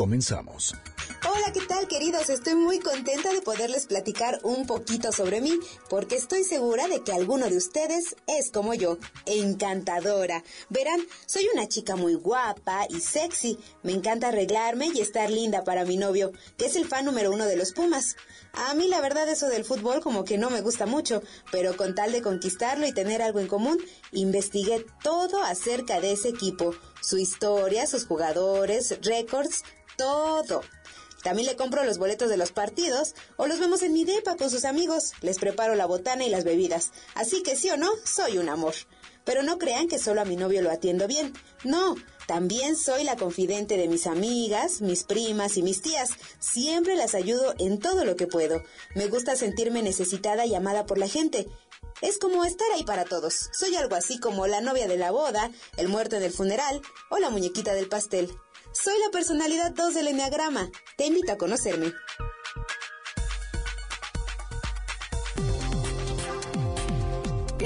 Comenzamos. Hola, ¿qué tal queridos? Estoy muy contenta de poderles platicar un poquito sobre mí, porque estoy segura de que alguno de ustedes es como yo, encantadora. Verán, soy una chica muy guapa y sexy. Me encanta arreglarme y estar linda para mi novio, que es el fan número uno de los Pumas. A mí la verdad eso del fútbol como que no me gusta mucho, pero con tal de conquistarlo y tener algo en común, investigué todo acerca de ese equipo, su historia, sus jugadores, récords, todo. También le compro los boletos de los partidos o los vemos en mi depa con sus amigos. Les preparo la botana y las bebidas. Así que sí o no, soy un amor. Pero no crean que solo a mi novio lo atiendo bien. No, también soy la confidente de mis amigas, mis primas y mis tías. Siempre las ayudo en todo lo que puedo. Me gusta sentirme necesitada y amada por la gente. Es como estar ahí para todos. Soy algo así como la novia de la boda, el muerto en el funeral o la muñequita del pastel. Soy la personalidad 2 del Enneagrama. Te invito a conocerme.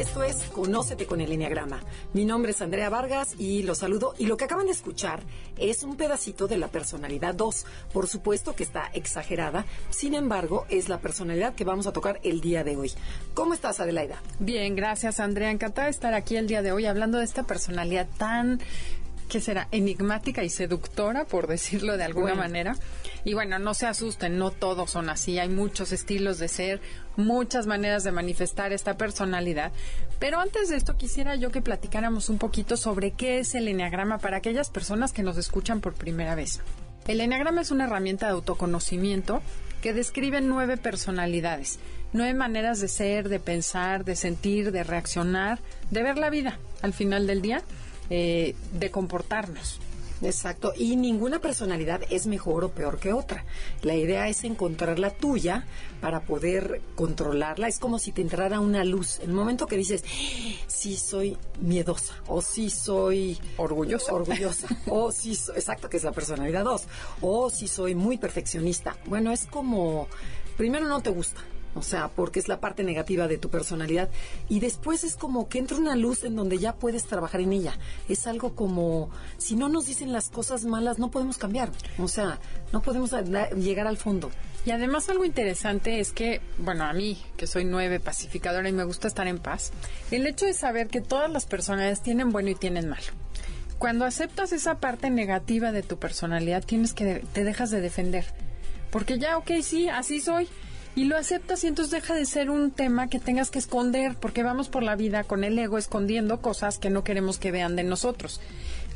Esto es Conócete con el Enneagrama. Mi nombre es Andrea Vargas y los saludo. Y lo que acaban de escuchar es un pedacito de la personalidad 2. Por supuesto que está exagerada, sin embargo, es la personalidad que vamos a tocar el día de hoy. ¿Cómo estás, Adelaida? Bien, gracias, Andrea. Encantada de estar aquí el día de hoy hablando de esta personalidad tan ¿qué será? Enigmática y seductora, por decirlo de alguna manera. Y bueno, no se asusten, no todos son así, hay muchos estilos de ser, muchas maneras de manifestar esta personalidad. Pero antes de esto quisiera yo que platicáramos un poquito sobre qué es el enneagrama para aquellas personas que nos escuchan por primera vez. El enneagrama es una herramienta de autoconocimiento que describe nueve personalidades, nueve maneras de ser, de pensar, de sentir, de reaccionar, de ver la vida al final del día eh, de comportarnos. Exacto, y ninguna personalidad es mejor o peor que otra. La idea es encontrar la tuya para poder controlarla. Es como si te entrara una luz. En el momento que dices, sí soy miedosa, o sí soy orgullosa, orgullosa, o sí, exacto, que es la personalidad 2, o si soy muy perfeccionista. Bueno, es como, primero no te gusta, o sea, porque es la parte negativa de tu personalidad. Y después es como que entra una luz en donde ya puedes trabajar en ella. Es algo como, si no nos dicen las cosas malas, no podemos cambiar. O sea, no podemos llegar al fondo. Y además algo interesante es que, bueno, a mí, que soy nueve pacificadora y me gusta estar en paz, el hecho de saber que todas las personalidades tienen bueno y tienen malo. Cuando aceptas esa parte negativa de tu personalidad, tienes que, te dejas de defender. Porque ya, ok, sí, así soy y lo aceptas y entonces deja de ser un tema que tengas que esconder, porque vamos por la vida con el ego escondiendo cosas que no queremos que vean de nosotros.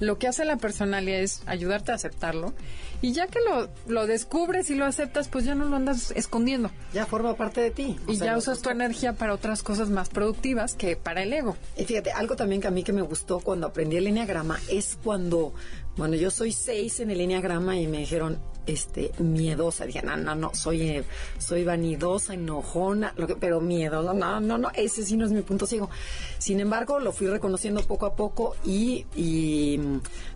Lo que hace la personalidad es ayudarte a aceptarlo y ya que lo, lo descubres y lo aceptas, pues ya no lo andas escondiendo. Ya forma parte de ti. Y ya usas tu energía para otras cosas más productivas que para el ego. Y fíjate, algo también que a mí que me gustó cuando aprendí el enneagrama es cuando, bueno, yo soy seis en el enneagrama y me dijeron, este, miedosa. Dije, no, no, no, soy, eh, soy vanidosa, enojona, lo que, pero miedo, no, no, no, no, ese sí no es mi punto ciego. Sin embargo, lo fui reconociendo poco a poco y, y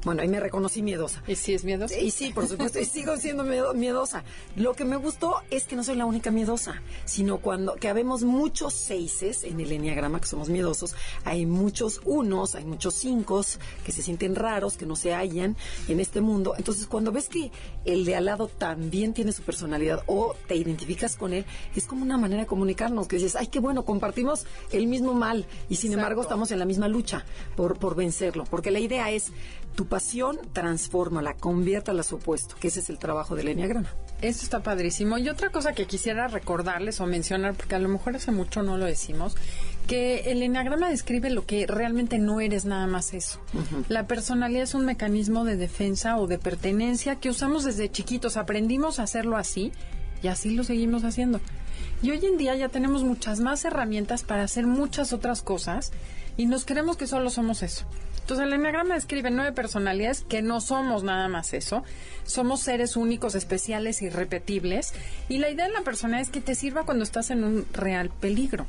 bueno, ahí me reconocí miedosa. ¿Y sí es miedosa? Y sí, por supuesto, y sigo siendo miedosa. Lo que me gustó es que no soy la única miedosa, sino cuando, que habemos muchos seises en el enneagrama que somos miedosos, hay muchos unos, hay muchos cinco que se sienten raros, que no se hallan en este mundo. Entonces, cuando ves que el de lado también tiene su personalidad o te identificas con él, es como una manera de comunicarnos, que dices, ay, qué bueno, compartimos el mismo mal y sin embargo estamos en la misma lucha por, por vencerlo, porque la idea es tu pasión, transfórmala, conviértala a su opuesto, que ese es el trabajo del Enneagrama. Eso está padrísimo. Y otra cosa que quisiera recordarles o mencionar, porque a lo mejor hace mucho no lo decimos, que el Enneagrama describe lo que realmente no eres nada más eso. La personalidad es un mecanismo de defensa o de pertenencia que usamos desde chiquitos. Aprendimos a hacerlo así y así lo seguimos haciendo. Y hoy en día ya tenemos muchas más herramientas para hacer muchas otras cosas y nos creemos que solo somos eso. Entonces el enneagrama describe nueve personalidades que no somos nada más eso. Somos seres únicos, especiales, irrepetibles. Y la idea de la personalidad es que te sirva cuando estás en un real peligro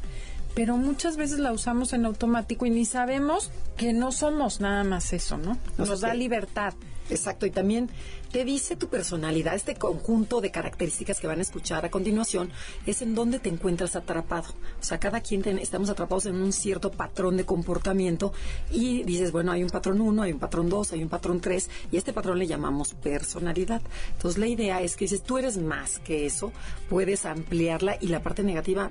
pero muchas veces la usamos en automático y ni sabemos que no somos nada más eso, ¿no? Nos da libertad. Exacto, y también te dice tu personalidad, este conjunto de características que van a escuchar a continuación, es en donde te encuentras atrapado. O sea, cada quien estamos atrapados en un cierto patrón de comportamiento y dices, bueno, hay un patrón 1, hay un patrón 2, hay un patrón 3 y este patrón le llamamos personalidad. Entonces, la idea es que dices, tú eres más que eso, puedes ampliarla y la parte negativa,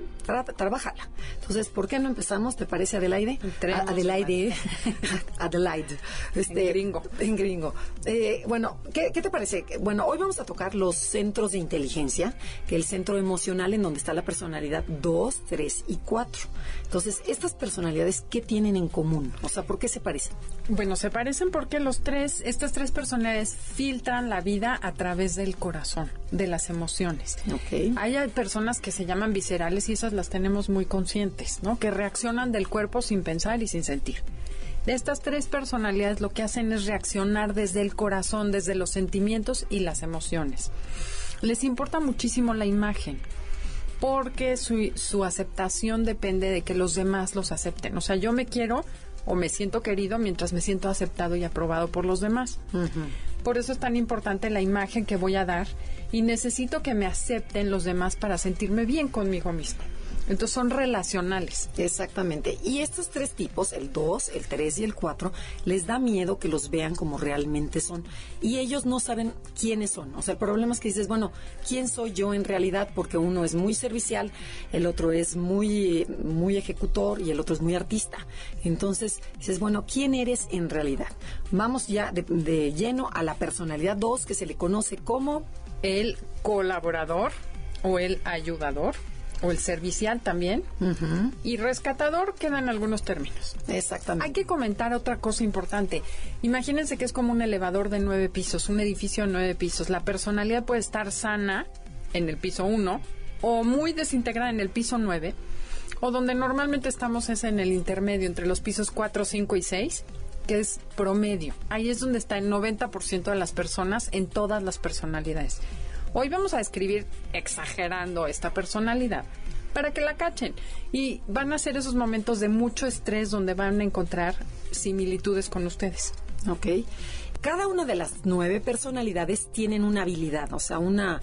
trabajala. Entonces, ¿por qué no empezamos? ¿Te parece, Adelaide? Adelaide. Adelaide. Este, en gringo. En gringo. Eh, bueno, ¿qué, ¿qué te parece? Bueno, hoy vamos a tocar los centros de inteligencia, que el centro emocional en donde está la personalidad 2, 3 y 4. Entonces, estas personalidades, ¿qué tienen en común? O sea, ¿por qué se parecen? Bueno, se parecen porque los tres, estas tres personalidades filtran la vida a través del corazón, de las emociones. Okay. Hay personas que se llaman viscerales y esas las tenemos muy conscientes, ¿no? Que reaccionan del cuerpo sin pensar y sin sentir. De estas tres personalidades lo que hacen es reaccionar desde el corazón, desde los sentimientos y las emociones. Les importa muchísimo la imagen porque su, su aceptación depende de que los demás los acepten. O sea, yo me quiero o me siento querido mientras me siento aceptado y aprobado por los demás. Por eso es tan importante la imagen que voy a dar y necesito que me acepten los demás para sentirme bien conmigo mismo. Entonces son relacionales. Exactamente. Y estos tres tipos, el 2, el 3 y el 4, les da miedo que los vean como realmente son. Y ellos no saben quiénes son. O sea, el problema es que dices, bueno, ¿quién soy yo en realidad? Porque uno es muy servicial, el otro es muy, muy ejecutor y el otro es muy artista. Entonces dices, bueno, ¿quién eres en realidad? Vamos ya de, de lleno a la personalidad 2, que se le conoce como... El colaborador o el ayudador o el servicial también. Y rescatador quedan algunos términos. Exactamente. Hay que comentar otra cosa importante. Imagínense que es como un elevador de nueve pisos, un edificio de nueve pisos. La personalidad puede estar sana en el piso uno o muy desintegrada en el piso nueve o donde normalmente estamos es en el intermedio entre los pisos cuatro, cinco y seis que es promedio. Ahí es donde está el 90% de las personas en todas las personalidades. Hoy vamos a describir exagerando esta personalidad para que la cachen. Y van a ser esos momentos de mucho estrés donde van a encontrar similitudes con ustedes. Ok. Cada una de las nueve personalidades tienen una habilidad, o sea, una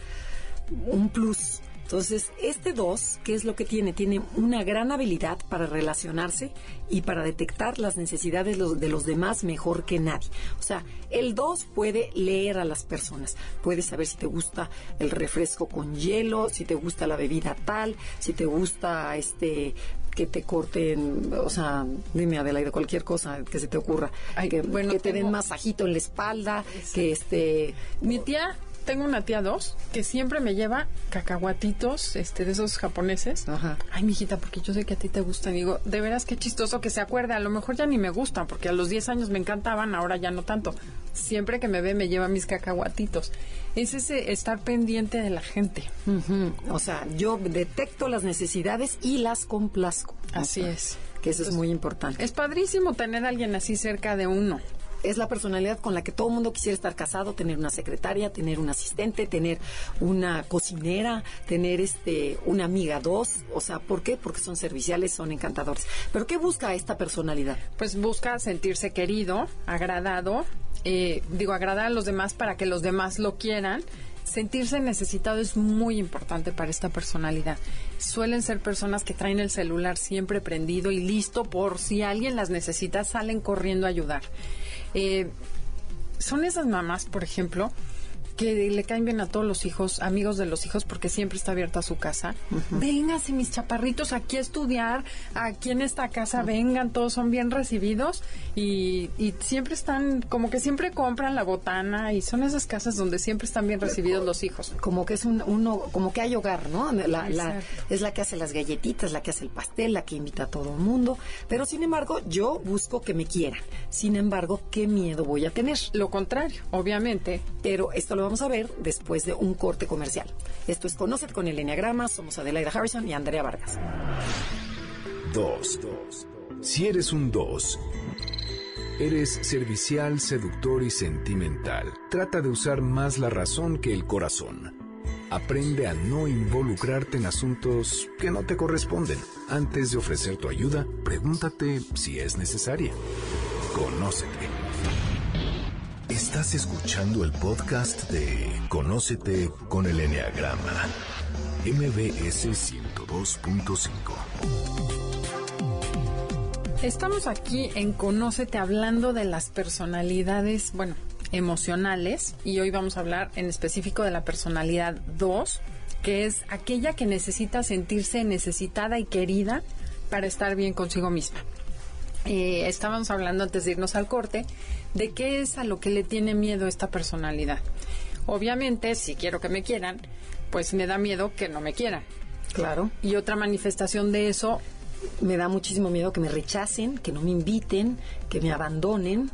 un plus entonces, este 2, ¿qué es lo que tiene? Tiene una gran habilidad para relacionarse y para detectar las necesidades de los demás mejor que nadie. O sea, el 2 puede leer a las personas, puede saber si te gusta el refresco con hielo, si te gusta la bebida tal, si te gusta este que te corten, o sea, dime Adelaide, cualquier cosa que se te ocurra, que, bueno, que te den masajito en la espalda, que este... Mi tía tengo una tía dos que siempre me lleva cacahuatitos, este, de esos japoneses. Ajá. Ay, mijita, porque yo sé que a ti te gustan. Digo, de veras qué chistoso que se acuerde. A lo mejor ya ni me gustan, porque a los 10 años me encantaban, ahora ya no tanto. Siempre que me ve me lleva mis cacahuatitos. Es ese estar pendiente de la gente. O sea, yo detecto las necesidades y las complazco. Así es. Que eso es muy importante. Es padrísimo tener a alguien así cerca de uno es la personalidad con la que todo el mundo quisiera estar casado, tener una secretaria, tener un asistente, tener una cocinera, tener este una amiga dos, o sea, ¿por qué? Porque son serviciales, son encantadores. Pero ¿qué busca esta personalidad? Pues busca sentirse querido, agradado, eh, digo, agradar a los demás para que los demás lo quieran. Sentirse necesitado es muy importante para esta personalidad. Suelen ser personas que traen el celular siempre prendido y listo por si alguien las necesita, salen corriendo a ayudar. Eh, son esas mamás, por ejemplo, que le caen bien a todos los hijos, amigos de los hijos, porque siempre está abierta su casa. Vengan, mis chaparritos aquí a estudiar, aquí en esta casa, vengan, todos son bien recibidos y, siempre están, como que siempre compran la botana y son esas casas donde siempre están bien recibidos los hijos. Como que es un, uno, como que hay hogar, ¿no? La, es la que hace las galletitas, la que hace el pastel, la que invita a todo el mundo. Pero sin embargo, yo busco que me quieran. Sin embargo, ¿qué miedo voy a tener? Lo contrario, obviamente. Pero esto lo vamos a ver después de un corte comercial. Esto es Conocer con el Enneagrama. Somos Adelaida Harrison y Andrea Vargas. 2. Si eres un 2, Eres servicial, seductor y sentimental. Trata de usar más la razón que el corazón. Aprende a no involucrarte en asuntos que no te corresponden. Antes de ofrecer tu ayuda, pregúntate si es necesaria. Conócete. Estás escuchando el podcast de Conócete con el Enneagrama. MBS 102.5. Estamos aquí en Conócete hablando de las personalidades, bueno, emocionales y hoy vamos a hablar en específico de la personalidad 2, que es aquella que necesita sentirse necesitada y querida para estar bien consigo misma. Eh, estábamos hablando antes de irnos al corte de qué es a lo que le tiene miedo esta personalidad. Obviamente, si quiero que me quieran, pues me da miedo que no me quieran. Claro. Y otra manifestación de eso, Me da muchísimo miedo que me rechacen, que no me inviten, que me abandonen.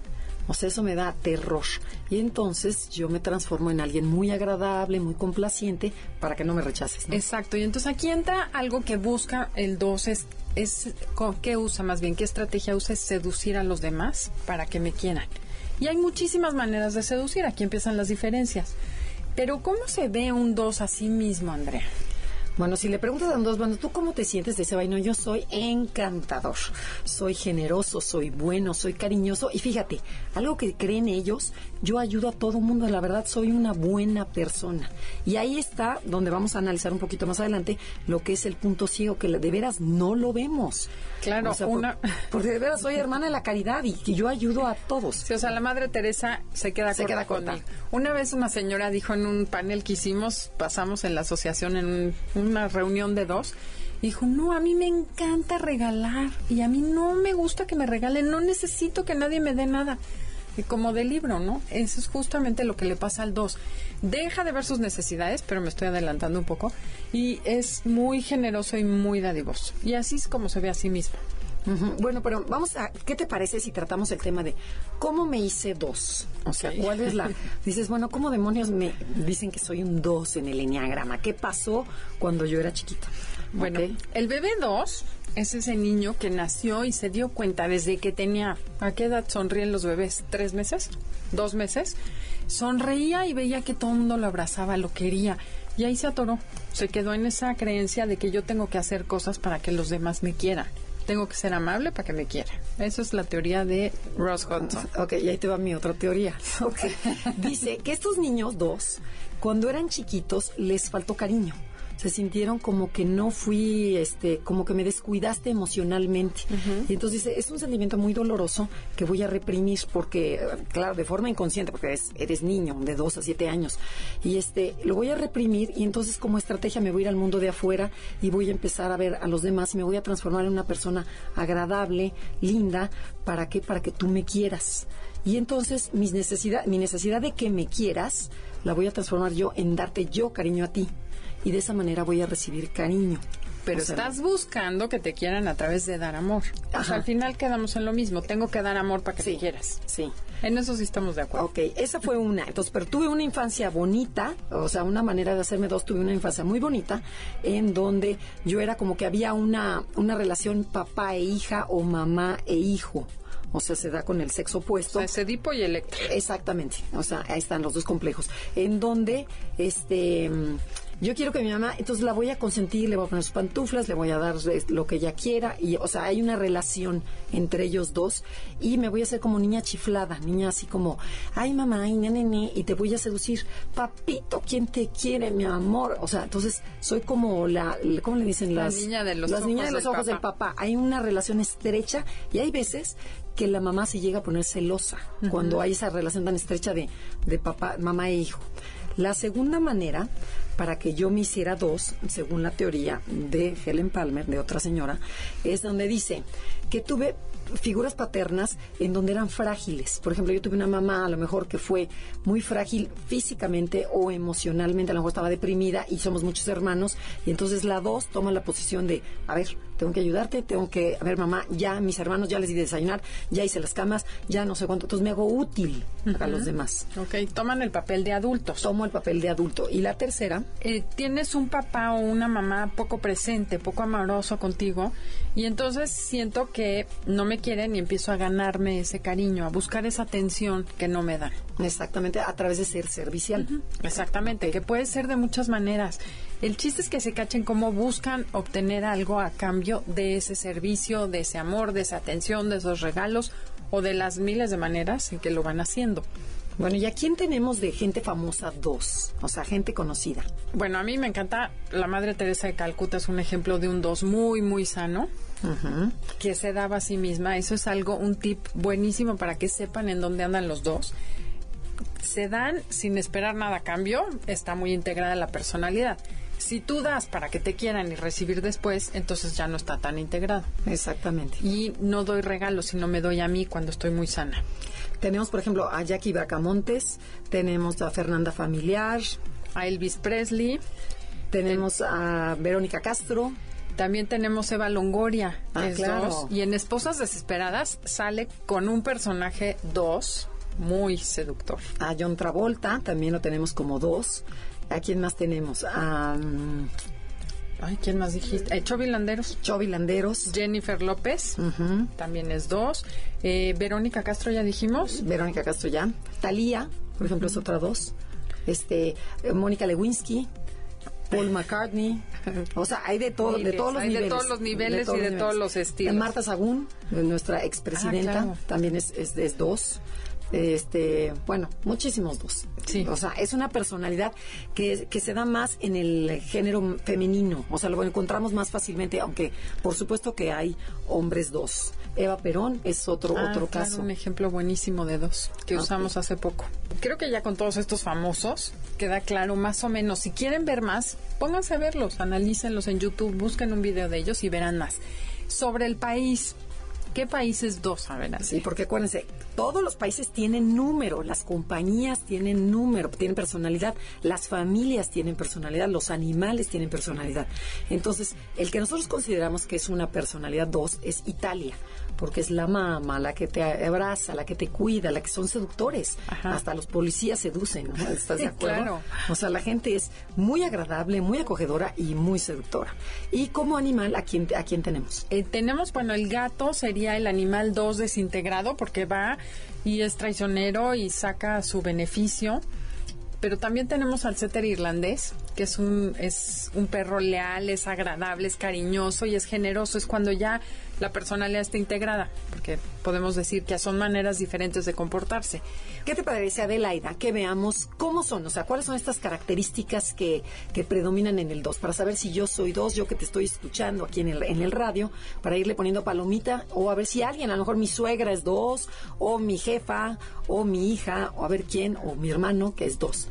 O sea, eso me da terror. Y entonces yo me transformo en alguien muy agradable, muy complaciente, para que no me rechaces. ¿no? Exacto, y entonces aquí entra algo que busca el 2, es, es ¿qué usa más bien? ¿Qué estrategia usa? Es seducir a los demás para que me quieran. Y hay muchísimas maneras de seducir, aquí empiezan las diferencias. Pero ¿cómo se ve un 2 a sí mismo, Andrea? Bueno, si le preguntas a dos, bueno, ¿tú cómo te sientes de ese vaino? Yo soy encantador, soy generoso, soy bueno, soy cariñoso. Y fíjate, algo que creen ellos, yo ayudo a todo mundo, la verdad soy una buena persona. Y ahí está donde vamos a analizar un poquito más adelante lo que es el punto ciego, que de veras no lo vemos. Claro, O sea, por- una- porque de veras soy hermana de la caridad y, y yo ayudo a todos. Sí, o sea, la Madre Teresa se queda Se corta queda corta. Una vez una señora dijo en un panel que hicimos, pasamos en la asociación en un- una reunión de dos, dijo, no, a mí me encanta regalar y a mí no me gusta que me regalen, no necesito que nadie me dé nada. Y como de libro, ¿no? Eso es justamente lo que le pasa al dos. Deja de ver sus necesidades, pero me estoy adelantando un poco, y es muy generoso y muy dadivoso. Y así es como se ve a sí mismo. Bueno, pero vamos a, ¿qué te parece si tratamos el tema de cómo me hice dos? O sea. ¿cuál es la? Dices, bueno, ¿cómo demonios me dicen que soy un dos en el enneagrama? ¿Qué pasó cuando yo era chiquita? Bueno, el bebé 2 es ese niño que nació y se dio cuenta desde que tenía, ¿a qué edad sonríen los bebés? ¿Tres meses? ¿Dos meses? Sonreía y veía que todo el mundo lo abrazaba, lo quería. Y ahí se atoró. Se quedó en esa creencia de que yo tengo que hacer cosas para que los demás me quieran. Tengo que ser amable para que me quieran. Esa es la teoría de Ross Hudson. Ok, y ahí te va mi otra teoría. Ok. Dice que estos niños dos, cuando eran chiquitos, les faltó cariño. Se sintieron como que no fui, este, como que me descuidaste emocionalmente. Y entonces dice, es un sentimiento muy doloroso que voy a reprimir porque, claro, de forma inconsciente, porque eres, eres niño de dos a siete años. Y este, lo voy a reprimir y entonces como estrategia me voy a ir al mundo de afuera y voy a empezar a ver a los demás y me voy a transformar en una persona agradable, linda, ¿para qué? Para que tú me quieras. Y entonces mis necesidad, mi necesidad de que me quieras la voy a transformar yo en darte yo cariño a ti. Y de esa manera voy a recibir cariño. Pero O sea, estás buscando que te quieran a través de dar amor. O sea, Ajá. al final quedamos en lo mismo. Tengo que dar amor para que Sí. me quieras. Sí. En eso sí estamos de acuerdo. Ok, esa fue una. Entonces, pero tuve una infancia bonita, o sea, una manera de hacerme dos, tuve una infancia muy bonita, en donde yo era como que había una, una relación papá e hija o mamá e hijo. O sea, se da con el sexo opuesto. O sea, es Edipo y Electra. Exactamente, o sea, ahí están los dos complejos, en donde, este, yo quiero que mi mamá, entonces la voy a consentir, le voy a poner sus pantuflas, le voy a dar eh, lo que ella quiera, y, o sea, hay una relación entre ellos dos, y me voy a hacer como niña chiflada, niña así como, ay mamá, ay nene, nene", y te voy a seducir, papito, ¿quién te quiere, mi amor? O sea, entonces soy como la, ¿cómo le dicen? La Las niña de los las ojos niñas de los del ojos del papá. papá. Hay una relación estrecha, y hay veces que la mamá se llega a poner celosa cuando hay esa relación tan estrecha de, de papá, mamá e hijo. La segunda manera para que yo me hiciera dos, según la teoría de Helen Palmer, de otra señora, es donde dice que tuve figuras paternas en donde eran frágiles. Por ejemplo, yo tuve una mamá a lo mejor que fue muy frágil físicamente o emocionalmente, a lo mejor estaba deprimida y somos muchos hermanos, y entonces la dos toma la posición de, a ver, tengo que ayudarte, tengo que, a ver, mamá, ya mis hermanos ya les di de desayunar, ya hice las camas, ya no sé cuánto, entonces me hago útil a los demás. Ok, toman el papel de adultos. Tomo el papel de adulto. Y la tercera, Eh, tienes un papá o una mamá poco presente, poco amoroso contigo, y entonces siento que no me quieren y empiezo a ganarme ese cariño, a buscar esa atención que no me dan. Exactamente, a través de ser servicial. Exactamente, que puede ser de muchas maneras. El chiste es que se cachen cómo buscan obtener algo a cambio de ese servicio, de ese amor, de esa atención, de esos regalos o de las miles de maneras en que lo van haciendo. Bueno, ¿y a quién tenemos de gente famosa dos? O sea, gente conocida. Bueno, a mí me encanta la Madre Teresa de Calcuta, es un ejemplo de un dos muy, muy sano, que se daba a sí misma. Eso es algo, un tip buenísimo para que sepan en dónde andan los dos. Se dan sin esperar nada a cambio, está muy integrada la personalidad. Si tú das para que te quieran y recibir después, entonces ya no está tan integrado. Exactamente. Y no doy regalos, sino me doy a mí cuando estoy muy sana. Tenemos, por ejemplo, a Jackie Bracamontes, tenemos a Fernanda Familiar, A Elvis Presley, tenemos a Verónica Castro, también tenemos Eva Longoria. Ah, es claro. dos. Y en Esposas Desesperadas sale con un personaje dos muy seductor. a John Travolta, también lo tenemos como dos. ¿A quién más tenemos? A mm, Ay, ¿quién más dijiste? Eh, Chovy Landeros. Chovy Landeros, Jennifer López, también es dos. Eh, Verónica Castro, ya dijimos. Verónica Castro ya. Talía, por ejemplo, es otra dos. Este, eh, Mónica Lewinsky, Paul McCartney. O sea, hay de todo, de todos los hay de niveles. todos los niveles y de todos los estilos. Marta Sagún, nuestra expresidenta, Ah, claro. también es, es, es dos. Este, bueno, muchísimos dos. Sí. O sea, es una personalidad que, que se da más en el género femenino. O sea, lo encontramos más fácilmente, aunque por supuesto que hay hombres dos. Eva Perón es otro, Ah, otro claro, caso. un ejemplo buenísimo de dos que Ah, usamos hace poco. Creo que ya con todos estos famosos queda claro más o menos. Si quieren ver más, pónganse a verlos, analícenlos en YouTube, busquen un video de ellos y verán más. Sobre el país, ¿qué países dos? A ver, así. Sí, porque acuérdense, todos los países tienen número, las compañías tienen número, tienen personalidad, las familias tienen personalidad, los animales tienen personalidad. Entonces, el que nosotros consideramos que es una personalidad dos es Italia, porque es la mamá, la que te abraza, la que te cuida, la que son seductores. Ajá. Hasta los policías seducen, ¿no? ¿Estás de acuerdo? claro. O sea, la gente es muy agradable, muy acogedora y muy seductora. Y como animal, ¿a quién, a quién tenemos? Eh, tenemos, bueno, el gato sería el animal 2 desintegrado porque va y es traicionero y saca su beneficio. Pero también tenemos al setter irlandés, que es un, es un perro leal, es agradable, es cariñoso y es generoso. Es cuando ya la personalidad está integrada, porque podemos decir que son maneras diferentes de comportarse. ¿Qué te parece, Adelaida, que veamos cómo son? O sea, cuáles son estas características que, que predominan en el 2? Para saber si yo soy 2, yo que te estoy escuchando aquí en el, en el radio, para irle poniendo palomita, o a ver si alguien, a lo mejor mi suegra es 2, o mi jefa, o mi hija, o a ver quién, o mi hermano, que es 2.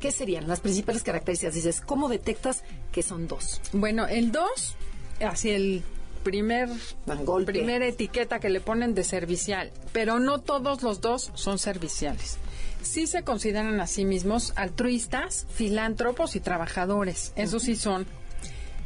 ¿Qué serían las principales características? Dices, ¿cómo detectas que son 2? Bueno, el 2, así el primer golpe. primera etiqueta que le ponen de servicial, pero no todos los dos son serviciales. Sí se consideran a sí mismos altruistas, filántropos y trabajadores. Eso sí son.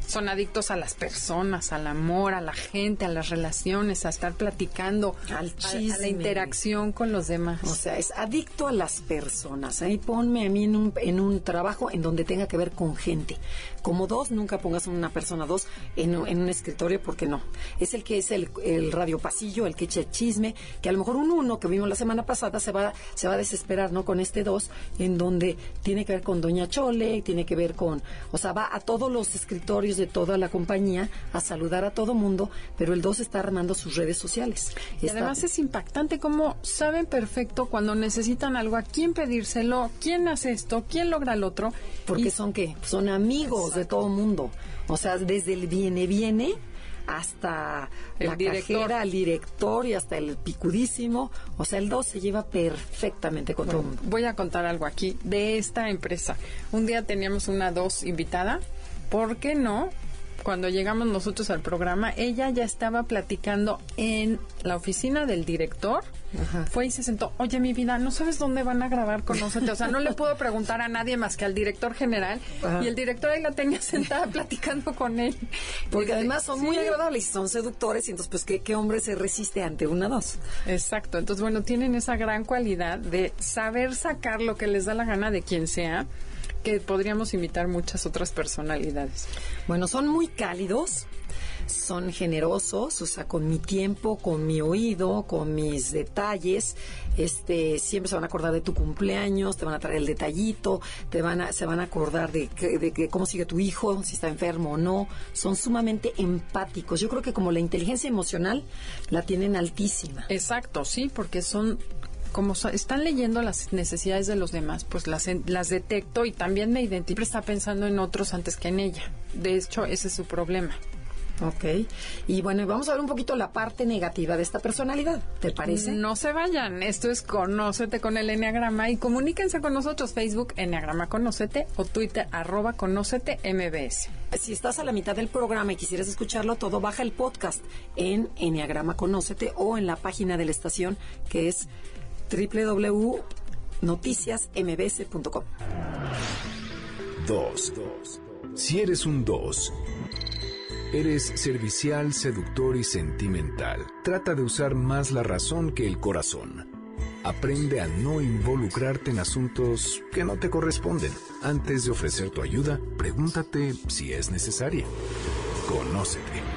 Son adictos a las personas, al amor, a la gente, a las relaciones, a estar platicando, Al a- a, la chisme. interacción con los demás. O sea, es adicto a las personas. Ahí ponme a mí en un, en un trabajo en donde tenga que ver con gente. Como dos, nunca pongas una persona dos en, un- en un escritorio porque no. Es el que es el, el radio pasillo, el que echa el chisme, que a lo mejor un uno que vimos la semana pasada se va, se va a desesperar, ¿no? Con este dos, en donde tiene que ver con Doña Chole, tiene que ver con, o sea, va a todos los escritorios de toda la compañía a saludar a todo mundo, pero el dos está armando sus redes sociales. Y Está- además es impactante cómo saben perfecto cuando necesitan algo, a quién pedírselo, quién hace esto, quién logra el otro. Porque Y- son qué? Son amigos de todo mundo. O sea, desde el viene viene hasta El la director. cajera, el director y hasta el picudísimo. O sea, el 2 se lleva perfectamente con todo el mundo. Voy a contar algo aquí de esta empresa. Un día teníamos una dos invitada. ¿Por qué no? Cuando llegamos nosotros al programa, ella ya estaba platicando en la oficina del director. Ajá. Fue y se sentó. Oye, mi vida, ¿no sabes dónde van a grabar con nosotros? O sea, no le puedo preguntar a nadie más que al director general. Ajá. Y el director ahí la tenía sentada platicando con él. Porque además son "Sí". muy agradables y son seductores. Y entonces, pues, ¿qué, qué hombre se resiste ante una dos? Exacto. Entonces, bueno, tienen esa gran cualidad de saber sacar lo que les da la gana de quien sea, que podríamos imitar muchas otras personalidades. Bueno, son muy cálidos, son generosos, o sea, con mi tiempo, con mi oído, con mis detalles, este, siempre se van a acordar de tu cumpleaños, te van a traer el detallito, te van a, se van a acordar de, de, cómo sigue tu hijo, si está enfermo o no, son sumamente empáticos. Yo creo que como la inteligencia emocional la tienen altísima. Exacto, sí, porque son como están leyendo las necesidades de los demás, pues las, las detecto y también me identifico. Está pensando en otros antes que en ella. De hecho, ese es su problema. Ok. Y bueno, vamos a ver un poquito la parte negativa de esta personalidad, ¿te parece? No se vayan. Esto es Conócete con el Enneagrama y comuníquense con nosotros, Facebook Enneagrama Conócete o Twitter arroba Conócete MBS. Si estás a la mitad del programa y quisieras escucharlo todo, baja el podcast en Enneagrama Conócete o en la página de la estación que es www.noticiasmbs.com. 2. Si eres un 2 Eres servicial, seductor y sentimental. Trata de usar más la razón que el corazón. Aprende a no involucrarte en asuntos que no te corresponden. Antes de ofrecer tu ayuda, pregúntate si es necesaria. Conócete.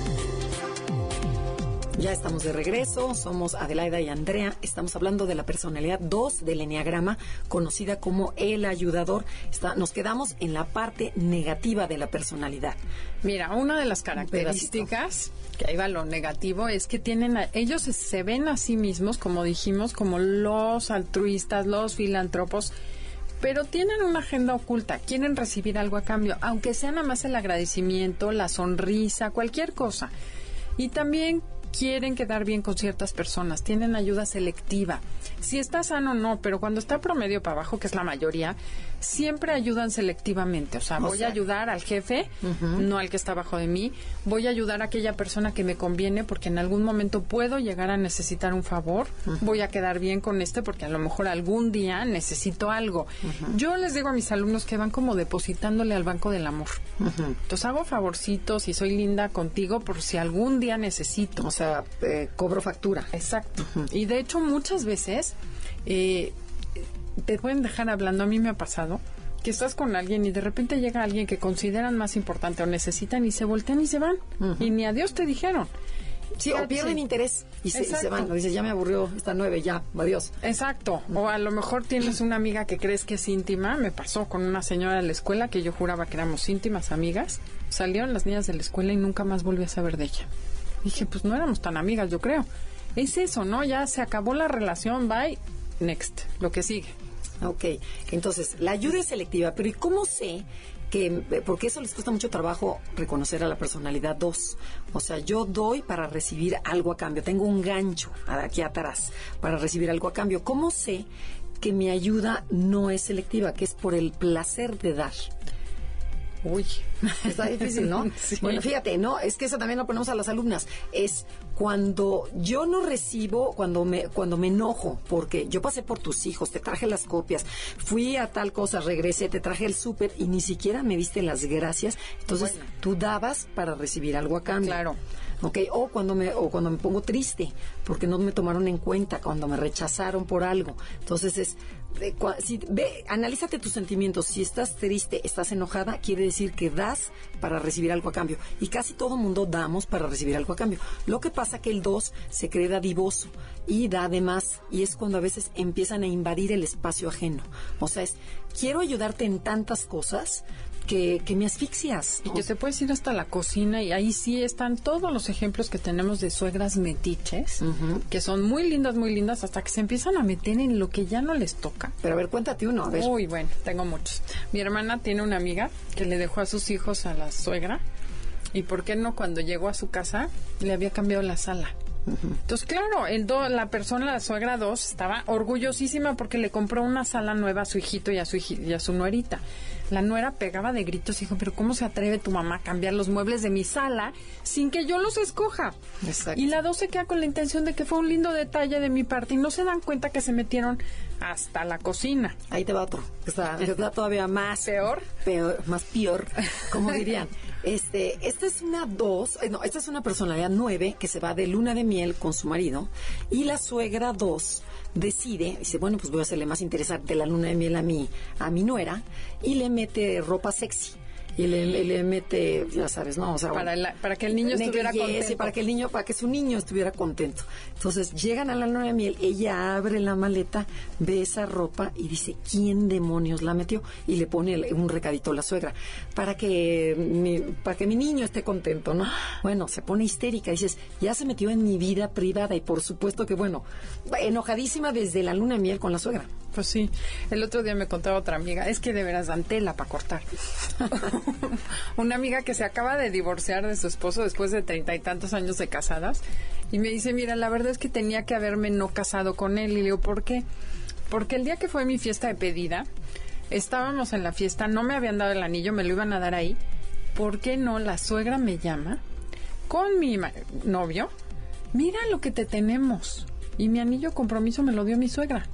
Ya estamos de regreso, somos Adelaida y Andrea, estamos hablando de la personalidad 2 del Enneagrama, conocida como el ayudador. Está, nos quedamos en la parte negativa de la personalidad. Mira, una de las características, que ahí va lo negativo, es que tienen, ellos se ven a sí mismos, como dijimos, como los altruistas, los filantropos, pero tienen una agenda oculta, quieren recibir algo a cambio, aunque sea nada más el agradecimiento, la sonrisa, cualquier cosa. Y también quieren quedar bien con ciertas personas, tienen ayuda selectiva. Si está sano, no, pero cuando está promedio para abajo, que es la mayoría, siempre ayudan selectivamente. O sea, voy a ayudar al jefe, no al que está abajo de mí. Voy a ayudar a aquella persona que me conviene porque en algún momento puedo llegar a necesitar un favor. Voy a quedar bien con este porque a lo mejor algún día necesito algo. Yo les digo a mis alumnos que van como depositándole al banco del amor. Entonces hago favorcitos y soy linda contigo por si algún día necesito. O sea, eh, cobro factura. Exacto. Y de hecho muchas veces eh, te pueden dejar hablando. A mí me ha pasado que estás con alguien y de repente llega alguien que consideran más importante o necesitan y se voltean y se van. Y ni adiós te dijeron. Sí, o pierden interés y se, van. O dices, ya me aburrió esta nueve, ya, adiós. Exacto. O a lo mejor tienes una amiga que crees que es íntima. Me pasó con una señora de la escuela que yo juraba que éramos íntimas amigas. Salieron las niñas de la escuela y nunca más volví a saber de ella. Dije, pues no éramos tan amigas, yo creo. Es eso, ¿no? Ya se acabó la relación, bye, next, lo que sigue. Ok, entonces, la ayuda es selectiva, pero ¿y cómo sé que, porque eso les cuesta mucho trabajo reconocer a la personalidad 2. O sea, yo doy para recibir algo a cambio. Tengo un gancho aquí atrás para recibir algo a cambio. ¿Cómo sé que mi ayuda no es selectiva, que es por el placer de dar? Uy, está difícil, ¿no? Bueno, fíjate, no, es que eso también lo ponemos a las alumnas. Es cuando yo no recibo, cuando me, cuando me enojo, porque yo pasé por tus hijos, te traje las copias, fui a tal cosa, regresé, te traje el súper y ni siquiera me viste las gracias. Entonces, tú dabas para recibir algo a cambio. Claro. ¿ok? O cuando me, o cuando me pongo triste, porque no me tomaron en cuenta, cuando me rechazaron por algo. Entonces es, ve, analízate tus sentimientos. Si estás triste, estás enojada, quiere decir que das para recibir algo a cambio. Y casi todo mundo damos para recibir algo a cambio. Lo que pasa que el 2 se cree dadivoso y da de más. Y es cuando a veces empiezan a invadir el espacio ajeno. O sea, es, quiero ayudarte en tantas cosas, que, me asfixias. Y que te puedes ir hasta la cocina y ahí sí están todos los ejemplos que tenemos de suegras metiches, que son muy lindas, muy lindas, hasta que se empiezan a meter en lo que ya no les toca. Pero a ver, cuéntate uno, a ver. Uy, bueno, tengo muchos. Mi hermana tiene una amiga que le dejó a sus hijos a la suegra y por qué no cuando llegó a su casa le había cambiado la sala. Entonces, claro, el la persona, la suegra 2, estaba orgullosísima porque le compró una sala nueva a su hijito y a su, y a su nuerita. La nuera pegaba de gritos y dijo, pero ¿cómo se atreve tu mamá a cambiar los muebles de mi sala sin que yo los escoja? Y la dos se queda con la intención de que fue un lindo detalle de mi parte y no se dan cuenta que se metieron hasta la cocina. Ahí te va otro. Está, está todavía más... ¿Peor? Peor, más peor, como dirían. Este, esta es una dos, eh, no, esta es una personalidad nueve que se va de luna de miel con su marido y la suegra dos decide, dice, bueno, pues voy a hacerle más interesante la luna de miel a mi, a mi nuera y le mete ropa sexy y le, le, mete, ya sabes, ¿no? O sea, para, para que el niño estuviera contento. Para que el niño, para que su niño estuviera contento. Entonces llegan a la luna de miel, ella abre la maleta, ve esa ropa y dice, ¿quién demonios la metió? Y le pone un recadito a la suegra, para que mi, para que mi niño esté contento, ¿no? Bueno, se pone histérica, dices, ya se metió en mi vida privada y por supuesto que, bueno, enojadísima desde la luna de miel con la suegra. Pues sí, el otro día me contaba otra amiga, es que de veras dan tela para cortar. Una amiga que se acaba de divorciar de su esposo después de treinta y tantos años de casadas y me dice, mira, la verdad es que tenía que haberme no casado con él. Y le digo, ¿por qué? Porque el día que fue mi fiesta de pedida, estábamos en la fiesta, no me habían dado el anillo, me lo iban a dar ahí. ¿Por qué no? La suegra me llama con mi novio. Mira lo que te tenemos. Y mi anillo compromiso me lo dio mi suegra.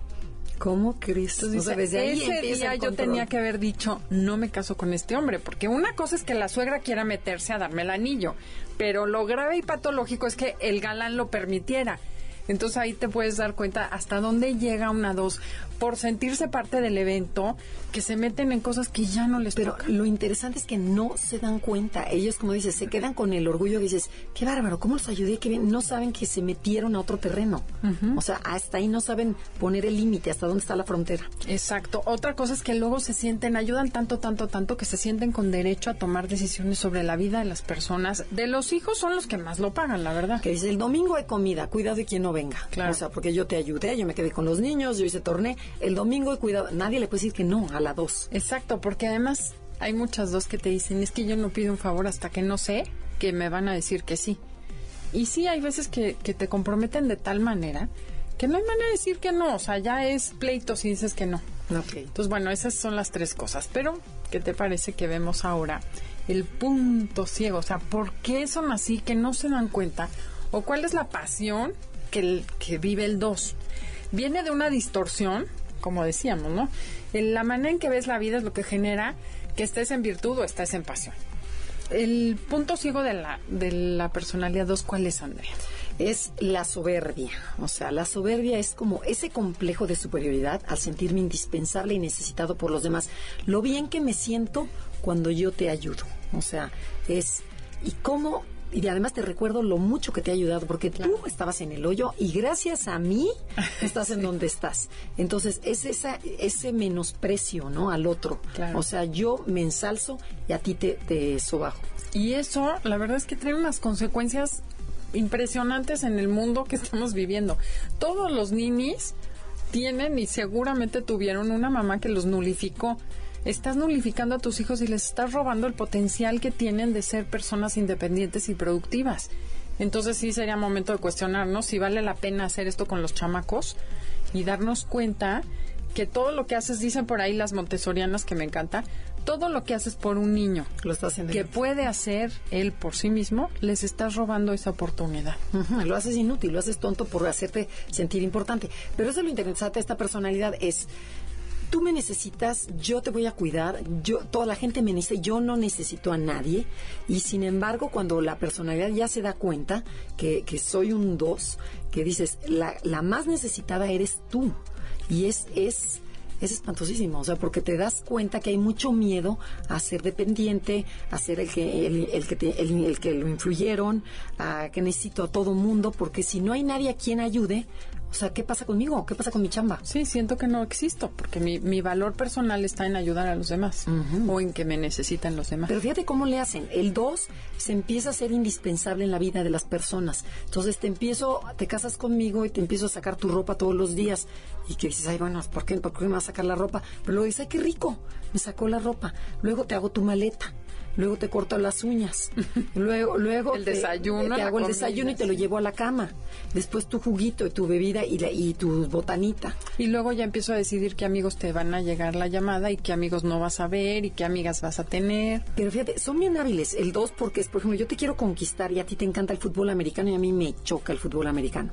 ¿Cómo Cristo? ese día yo tenía que haber dicho, no me caso con este hombre, porque una cosa es que la suegra quiera meterse a darme el anillo, pero lo grave y patológico es que el galán lo permitiera. Entonces ahí te puedes dar cuenta hasta dónde llega una dos por sentirse parte del evento que se meten en cosas que ya no les Pero lo interesante es que no se dan cuenta. Ellos, como dices, se quedan con el orgullo. Dices, qué bárbaro, ¿cómo los ayudé? Bien. No saben que se metieron a otro terreno. O sea, hasta ahí no saben poner el límite, hasta dónde está la frontera. Exacto. Otra cosa es que luego se sienten, ayudan tanto, tanto, tanto que se sienten con derecho a tomar decisiones sobre la vida de las personas. De los hijos son los que más lo pagan, la verdad. Que dice, el domingo hay comida, cuidado de quien no venga. Claro. O sea, porque yo te ayudé, yo me quedé con los niños, yo hice torné. El domingo hay cuidado. Nadie le puede decir que no a la dos. Exacto, porque además hay muchas dos que te dicen, es que yo no pido un favor hasta que no sé que me van a decir que sí. Y sí, hay veces que, te comprometen de tal manera que no hay manera de decir que no. O sea, ya es pleito si dices que no. Entonces, bueno, esas son las tres cosas. Pero, ¿qué te parece que vemos ahora? El punto ciego. O sea, ¿por qué son así que no se dan cuenta? ¿O cuál es la pasión que, que vive el dos? Viene de una distorsión como decíamos, ¿no? La manera en que ves la vida es lo que genera que estés en virtud o estés en pasión. El punto ciego de la, de la personalidad 2, ¿cuál es, Andrea? Es la soberbia. O sea, la soberbia es como ese complejo de superioridad al sentirme indispensable y necesitado por los demás. Lo bien que me siento cuando yo te ayudo. O sea, es... ¿Y cómo y además te recuerdo lo mucho que te ha ayudado, porque tú estabas en el hoyo y gracias a mí estás en donde estás. Entonces, es esa, ese menosprecio, ¿no? Al otro. O sea, yo me ensalzo y a ti te, te sobajo. Y eso, la verdad es que trae unas consecuencias impresionantes en el mundo que estamos viviendo. Todos los ninis tienen y seguramente tuvieron una mamá que los nulificó estás nulificando a tus hijos y les estás robando el potencial que tienen de ser personas independientes y productivas. Entonces sí sería momento de cuestionarnos si vale la pena hacer esto con los chamacos y darnos cuenta que todo lo que haces, dicen por ahí las montessorianas que me encanta, todo lo que haces por un niño lo está haciendo que puede hacer él por sí mismo, les estás robando esa oportunidad. lo haces inútil, lo haces tonto por hacerte sentir importante. Pero eso es lo interesante de esta personalidad, es tú me necesitas, yo te voy a cuidar, yo, toda la gente me necesita, yo no necesito a nadie. Y sin embargo, cuando la personalidad ya se da cuenta que, que soy un dos, que dices, la, la más necesitada eres tú. Y es, es, es espantosísimo, o sea, porque te das cuenta que hay mucho miedo a ser dependiente, a ser el que, el, el que, te, el, que lo influyeron, a que necesito a todo mundo, porque si no hay nadie a quien ayude, sea, ¿qué pasa conmigo? ¿Qué pasa con mi chamba? Sí, siento que no existo, porque mi, mi valor personal está en ayudar a los demás o en que me necesitan los demás. Pero fíjate cómo le hacen. El 2 se empieza a ser indispensable en la vida de las personas. Entonces te empiezo, te casas conmigo y te empiezo a sacar tu ropa todos los días. Y que dices, ay, bueno, ¿por qué, ¿por qué me vas a sacar la ropa? Pero luego dices, ay, qué rico, me sacó la ropa. Luego te hago tu maleta luego te corto las uñas, luego, luego el desayuno, te, hago el desayuno y te lo llevo a la cama, después tu juguito y tu bebida y, y tu botanita. Y luego ya empiezo a decidir qué amigos te van a llegar la llamada y qué amigos no vas a ver y qué amigas vas a tener. Pero fíjate, son bien hábiles. El dos porque es, por ejemplo, yo te quiero conquistar y a ti te encanta el fútbol americano y a mí me choca el fútbol americano.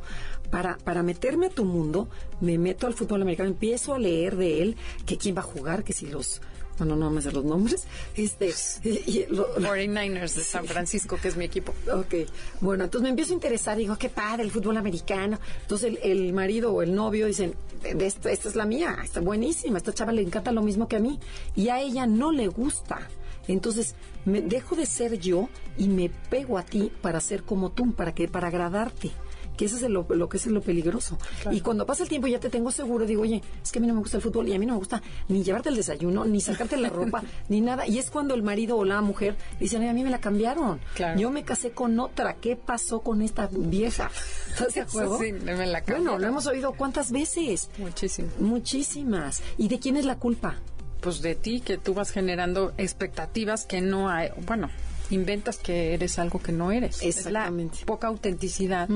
Para, para meterme a tu mundo, me meto al fútbol americano, empiezo a leer de él, que quién va a jugar, que si los bueno, no me sé los nombres, este, y, 49ers de San Francisco, que es mi equipo. Ok, bueno, entonces me empiezo a interesar, digo, qué padre el fútbol americano. Entonces el, marido o el novio dicen, esta, esta es la mía, está buenísima, esta chava le encanta lo mismo que a mí, y a ella no le gusta. Entonces, me dejo de ser yo y me pego a ti para ser como tú, para que para agradarte que eso es lo, que es lo peligroso. Y cuando pasa el tiempo ya te tengo seguro, digo, oye, es que a mí no me gusta el fútbol y a mí no me gusta ni llevarte el desayuno, ni sacarte la ropa, ni nada. Y es cuando el marido o la mujer dicen, a mí me la cambiaron. Yo me casé con otra. ¿Qué pasó con esta vieja? ¿Estás de acuerdo? Sí, me la bueno, lo hemos oído cuántas veces. Muchísimas. Muchísimas. ¿Y de quién es la culpa? Pues de ti, que tú vas generando expectativas que no hay. Bueno, inventas que eres algo que no eres. Exactamente. Es la poca autenticidad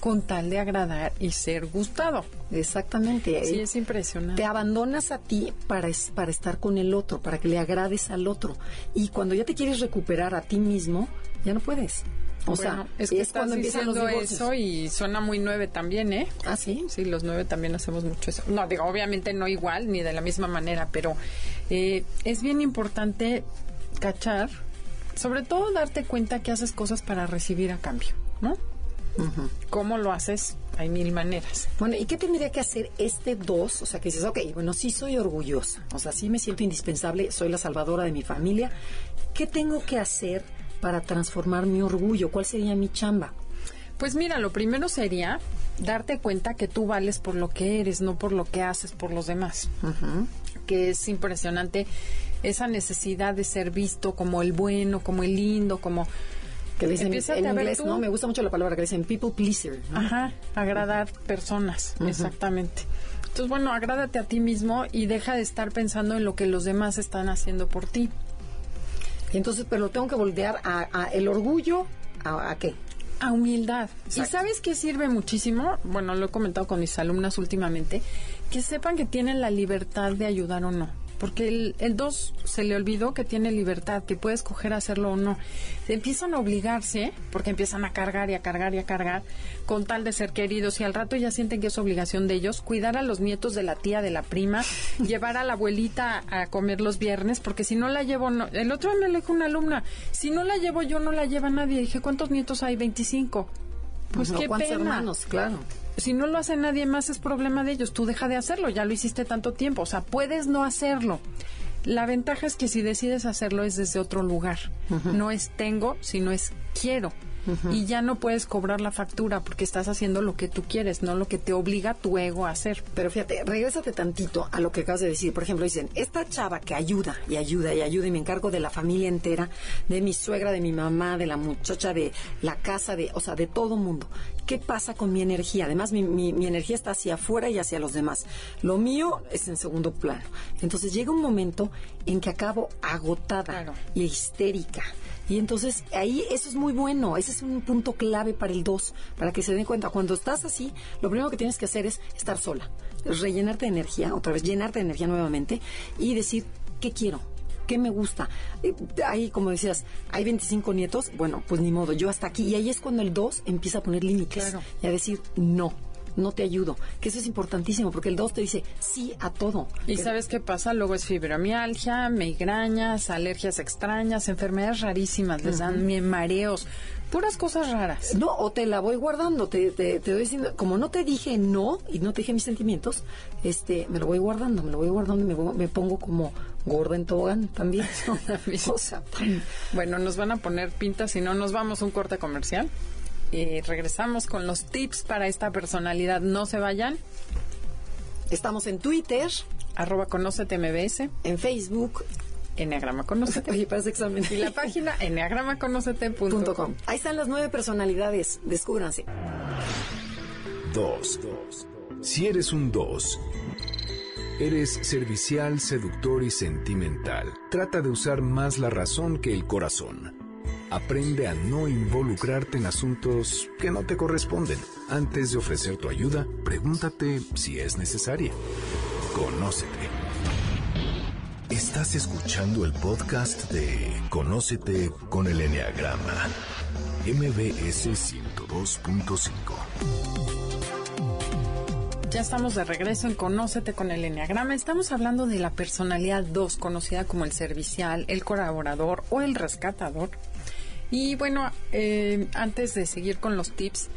con tal de agradar y ser gustado. Exactamente. Sí, es impresionante. Te abandonas a ti para, para estar con el otro, para que le agrades al otro. Y cuando ya te quieres recuperar a ti mismo, ya no puedes. O sea, es, que cuando empiezan los eso y suena muy nueve también, ¿eh? Ah, sí. Sí, los nueve también hacemos mucho eso. No, digo, obviamente no igual ni de la misma manera, pero eh, es bien importante cachar sobre todo darte cuenta que haces cosas para recibir a cambio, ¿no? ¿Cómo lo haces? Hay mil maneras. Bueno, ¿y qué tendría que hacer este dos? O sea, que dices, ok, bueno, sí soy orgullosa, o sea, sí me siento indispensable, soy la salvadora de mi familia. ¿Qué tengo que hacer para transformar mi orgullo? ¿Cuál sería mi chamba? Pues mira, lo primero sería darte cuenta que tú vales por lo que eres, no por lo que haces por los demás. Que es impresionante esa necesidad de ser visto como el bueno, como el lindo, como que le dicen en inglés, ¿no? Me gusta mucho la palabra que dicen people pleaser. Ajá, agradar personas, exactamente. Entonces, bueno, agrádate a ti mismo y deja de estar pensando en lo que los demás están haciendo por ti. Entonces, pero tengo que voltear a, el orgullo, ¿a, qué? A humildad. ¿Y sabes qué sirve muchísimo? Bueno, lo he comentado con mis alumnas últimamente, que sepan que tienen la libertad de ayudar o no porque el 2 se le olvidó que tiene libertad, que puede escoger hacerlo o no. Empiezan a obligarse, porque empiezan a cargar y a cargar y a cargar, con tal de ser queridos, y al rato ya sienten que es obligación de ellos cuidar a los nietos de la tía, de la prima, llevar a la abuelita a comer los viernes, porque si no la llevo, no. el otro día me lo dijo una alumna, si no la llevo yo, no la lleva nadie. Dije, ¿cuántos nietos hay? 25. Pues qué pena. hermanos, claro si no lo hace nadie más es problema de ellos. Tú deja de hacerlo, ya lo hiciste tanto tiempo. O sea, puedes no hacerlo. La ventaja es que si decides hacerlo es desde otro lugar. No es tengo, sino es quiero y ya no puedes cobrar la factura porque estás haciendo lo que tú quieres, no lo que te obliga tu ego a hacer. Pero fíjate, regrésate tantito a lo que acabas de decir. Por ejemplo, dicen, esta chava que ayuda y ayuda y ayuda y me encargo de la familia entera, de mi suegra, de mi mamá, de la muchacha, de la casa, de, o sea, de todo mundo. ¿Qué pasa con mi energía? Además, mi, mi, energía está hacia afuera y hacia los demás. Lo mío es en segundo plano. Entonces llega un momento en que acabo agotada y histérica y entonces ahí eso es muy bueno, ese es un punto clave para el 2, para que se den cuenta. Cuando estás así, lo primero que tienes que hacer es estar sola, rellenarte de energía, otra vez llenarte de energía nuevamente y decir, ¿qué quiero? ¿Qué me gusta? Eh, ahí, como decías, hay 25 nietos, bueno, pues ni modo, yo hasta aquí. Y ahí es cuando el 2 empieza a poner límites y a decir, no, no te ayudo. Que eso es importantísimo porque el 2 te dice sí a todo. ¿Y sabes qué pasa? Luego es fibromialgia, migrañas, alergias extrañas, enfermedades rarísimas, les dan mareos, puras cosas raras. No, o te la voy guardando, te, te, doy diciendo, como no te dije no y no te dije mis sentimientos, este, me lo voy guardando, me lo voy guardando y me, me pongo como gorda en tobogán también. bueno, nos van a poner pintas si no nos vamos a un corte comercial. Y regresamos con los tips para esta personalidad. No se vayan. Estamos en Twitter. Arroba Conócete MBS. En Facebook. Enneagrama Conócete. Oye, parece examen. Y la página enneagramaconocete.com. Ahí están las nueve personalidades. Descúbranse. Dos. Si eres un dos, eres servicial, seductor y sentimental. Trata de usar más la razón que el corazón. Aprende a no involucrarte en asuntos que no te corresponden. Antes de ofrecer tu ayuda, pregúntate si es necesaria. Conócete. Estás escuchando el podcast de Conócete con el Enneagrama, MBS 102.5. Ya estamos de regreso en Conócete con el Enneagrama. Estamos hablando de la personalidad 2, conocida como el servicial, el colaborador o el rescatador. Y bueno, eh, antes de seguir con los tips,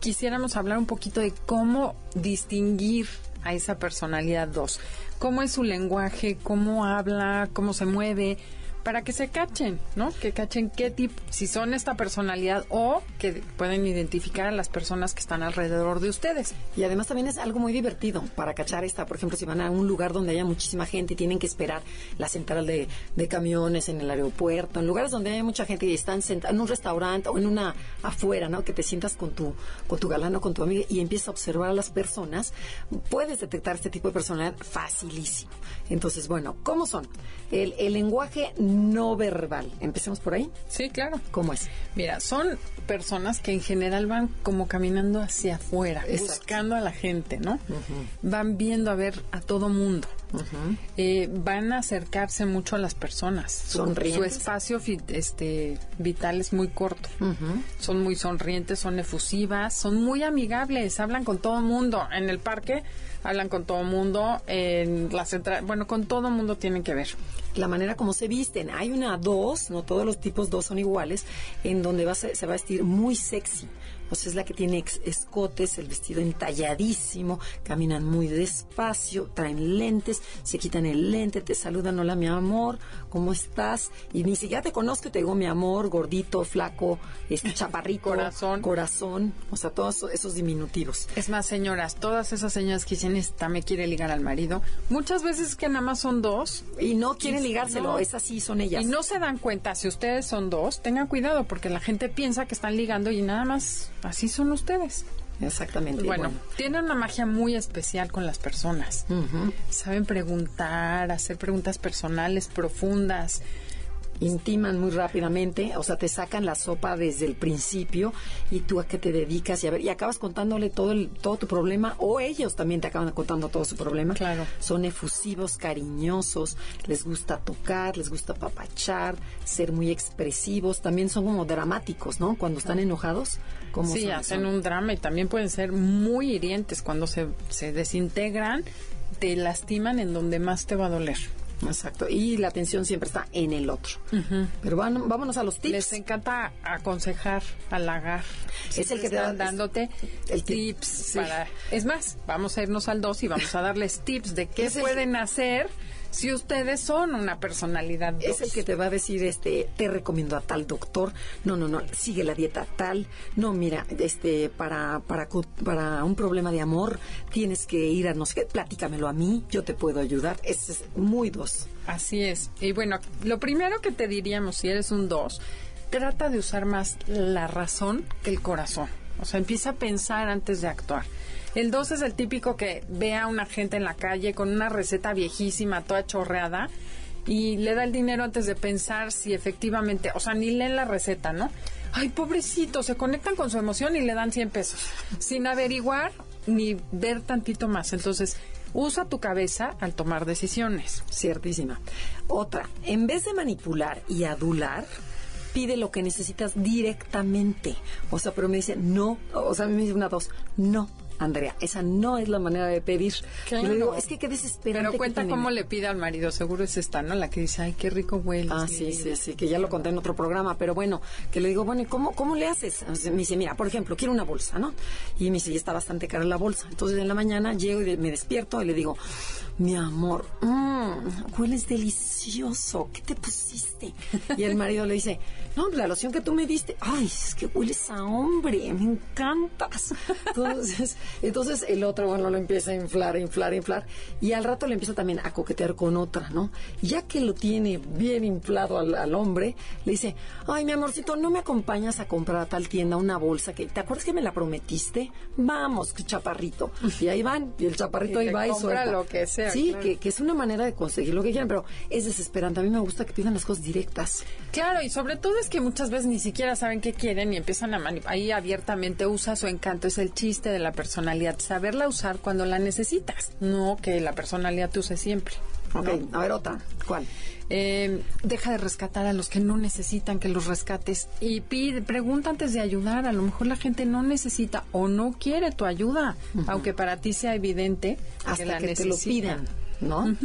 quisiéramos hablar un poquito de cómo distinguir a esa personalidad 2. Cómo es su lenguaje, cómo habla, cómo se mueve para que se cachen, ¿no? Que cachen qué tipo, si son esta personalidad o que pueden identificar a las personas que están alrededor de ustedes. Y además también es algo muy divertido para cachar esta, por ejemplo, si van a un lugar donde haya muchísima gente y tienen que esperar la central de, camiones en el aeropuerto, en lugares donde hay mucha gente y están sentados en un restaurante o en una afuera, ¿no? Que te sientas con tu, con tu galán o con tu amiga y empiezas a observar a las personas, puedes detectar este tipo de personalidad facilísimo. Entonces, bueno, ¿cómo son? El, el lenguaje verbal. Empecemos por ahí. Sí, claro. ¿Cómo es? Mira, son personas que en general van como caminando hacia afuera, buscando a la gente, ¿no? Van viendo a ver a todo mundo. Eh, van a acercarse mucho a las personas. Su, su espacio este, vital es muy corto. Son muy sonrientes, son efusivas, son muy amigables, hablan con todo mundo. En el parque hablan con todo mundo, en la central, bueno, con todo mundo tienen que ver. La manera como se visten. Hay una dos, no todos los tipos dos son iguales, en donde va, se va a vestir muy sexy pues es la que tiene escotes, el vestido entalladísimo, caminan muy despacio, traen lentes, se quitan el lente, te saludan, hola mi amor, ¿cómo estás? Y ni siquiera te conozco, te digo mi amor, gordito, flaco, este chaparrico, corazón, corazón, o sea, todos esos diminutivos. Es más, señoras, todas esas señoras que dicen, esta me quiere ligar al marido, muchas veces que nada más son dos. Y no quieren ligárselo, es así, son ellas. Y no se dan cuenta, si ustedes son dos, tengan cuidado, porque la gente piensa que están ligando y nada más Así son ustedes. Exactamente. Bueno, tienen una magia muy especial con las personas. Saben preguntar, hacer preguntas personales profundas intiman muy rápidamente, o sea, te sacan la sopa desde el principio y tú a qué te dedicas y a ver, y acabas contándole todo el, todo tu problema o ellos también te acaban contando todo su problema. Claro. Son efusivos, cariñosos, les gusta tocar, les gusta papachar, ser muy expresivos, también son como dramáticos, ¿no? Cuando están enojados, como Sí, hacen un drama y también pueden ser muy hirientes cuando se, se desintegran, te lastiman en donde más te va a doler. Exacto. Y la atención siempre está en el otro. Pero van, vámonos a los tips. Les encanta aconsejar, halagar. Es el que te están dándote el tips para. Es más, vamos a irnos al 2 y vamos a darles tips de qué pueden hacer si ustedes son una personalidad Es el que te va a decir, este, te recomiendo a tal doctor, no, no, no, sigue la dieta tal, no, mira, este, para, para, para un problema de amor tienes que ir a no sé qué, platícamelo a mí, yo te puedo ayudar, es muy dos. Así es. Y bueno, lo primero que te diríamos si eres un dos, trata de usar más la razón que el corazón. O sea, empieza a pensar antes de actuar. El 2 es el típico que ve a una gente en la calle con una receta viejísima, toda chorreada, y le da el dinero antes de pensar si efectivamente, o sea, ni leen la receta, ¿no? Ay, pobrecito, se conectan con su emoción y le dan 100 pesos, sin averiguar ni ver tantito más. Entonces, usa tu cabeza al tomar decisiones. Ciertísima. Otra, en vez de manipular y adular, pide lo que necesitas directamente. O sea, pero me dice, no, o sea, me dice una dos, no, Andrea, esa no es la manera de pedir. Claro. le digo, es que qué desesperante. Pero cuenta cómo le pide al marido, seguro es esta, ¿no? La que dice, ay, qué rico huele. Ah, sí, sí, sí, que ya lo conté en otro programa, pero bueno, que le digo, bueno, ¿y cómo, cómo le haces? me dice, mira, por ejemplo, quiero una bolsa, ¿no? Y me dice, y está bastante cara la bolsa. Entonces en la mañana llego y me despierto y le digo, mi amor, mmm, hueles delicioso, ¿qué te pusiste? Y el marido le dice, no, la loción que tú me diste, ay, es que hueles a hombre, me encantas. Entonces, entonces el otro, bueno, lo empieza a inflar, inflar, inflar, y al rato le empieza también a coquetear con otra, ¿no? Ya que lo tiene bien inflado al, hombre, le dice, ay, mi amorcito, ¿no me acompañas a comprar a tal tienda una bolsa que, ¿te acuerdas que me la prometiste? Vamos, chaparrito. Y ahí van, y el chaparrito ahí va y suelta. lo que sea. Sí, que, que es una manera de conseguir lo que quieran, pero es desesperante. A mí me gusta que pidan las cosas directas. Claro, y sobre todo es que muchas veces ni siquiera saben qué quieren y empiezan a manipular. Ahí abiertamente usa su encanto, es el chiste de la personalidad, saberla usar cuando la necesitas, no que la personalidad te use siempre. Ok, a ver otra. ¿Cuál? Eh, deja de rescatar a los que no necesitan que los rescates y pide, pregunta antes de ayudar. A lo mejor la gente no necesita o no quiere tu ayuda, aunque para ti sea evidente Hasta que la que te lo pidan, ¿no?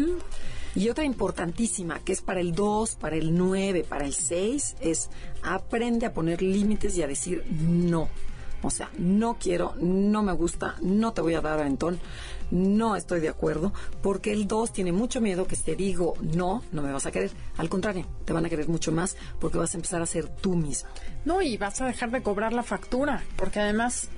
Y otra importantísima, que es para el 2, para el 9, para el 6, es aprende a poner límites y a decir no. O sea, no quiero, no me gusta, no te voy a dar aventón, no estoy de acuerdo, porque el 2 tiene mucho miedo que si te digo no, no me vas a querer. Al contrario, te van a querer mucho más porque vas a empezar a ser tú mismo. No, y vas a dejar de cobrar la factura, porque además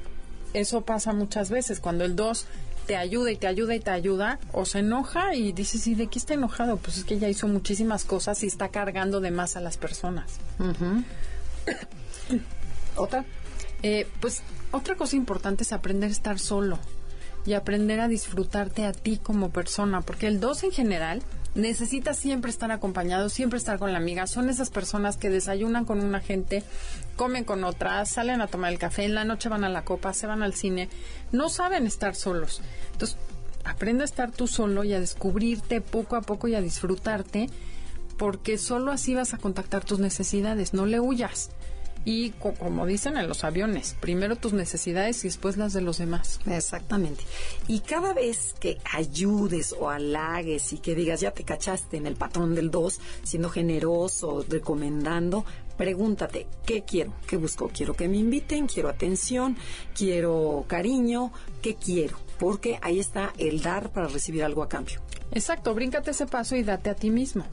eso pasa muchas veces, cuando el 2 te ayuda y te ayuda y te ayuda, o se enoja y dices, ¿y de qué está enojado? Pues es que ya hizo muchísimas cosas y está cargando de más a las personas. ¿Otra? Eh, pues otra cosa importante es aprender a estar solo y aprender a disfrutarte a ti como persona, porque el 2 en general necesita siempre estar acompañado, siempre estar con la amiga. Son esas personas que desayunan con una gente, comen con otras, salen a tomar el café, en la noche van a la copa, se van al cine. No saben estar solos. Entonces, aprende a estar tú solo y a descubrirte poco a poco y a disfrutarte, porque solo así vas a contactar tus necesidades, no le huyas. Y co- como dicen en los aviones, primero tus necesidades y después las de los demás. Exactamente. Y cada vez que ayudes o halagues y que digas, ya te cachaste en el patrón del 2, siendo generoso, recomendando, pregúntate, ¿qué quiero? ¿Qué busco? ¿Quiero que me inviten? ¿Quiero atención? ¿Quiero cariño? ¿Qué quiero? Porque ahí está el dar para recibir algo a cambio. Exacto, bríncate ese paso y date a ti mismo.